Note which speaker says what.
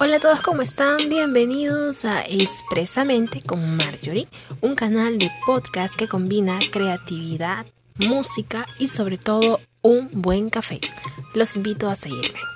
Speaker 1: Hola a todos, ¿cómo están? Bienvenidos a Expresamente con Marjorie, un canal de podcast que combina creatividad, música y sobre todo un buen café. Los invito a seguirme.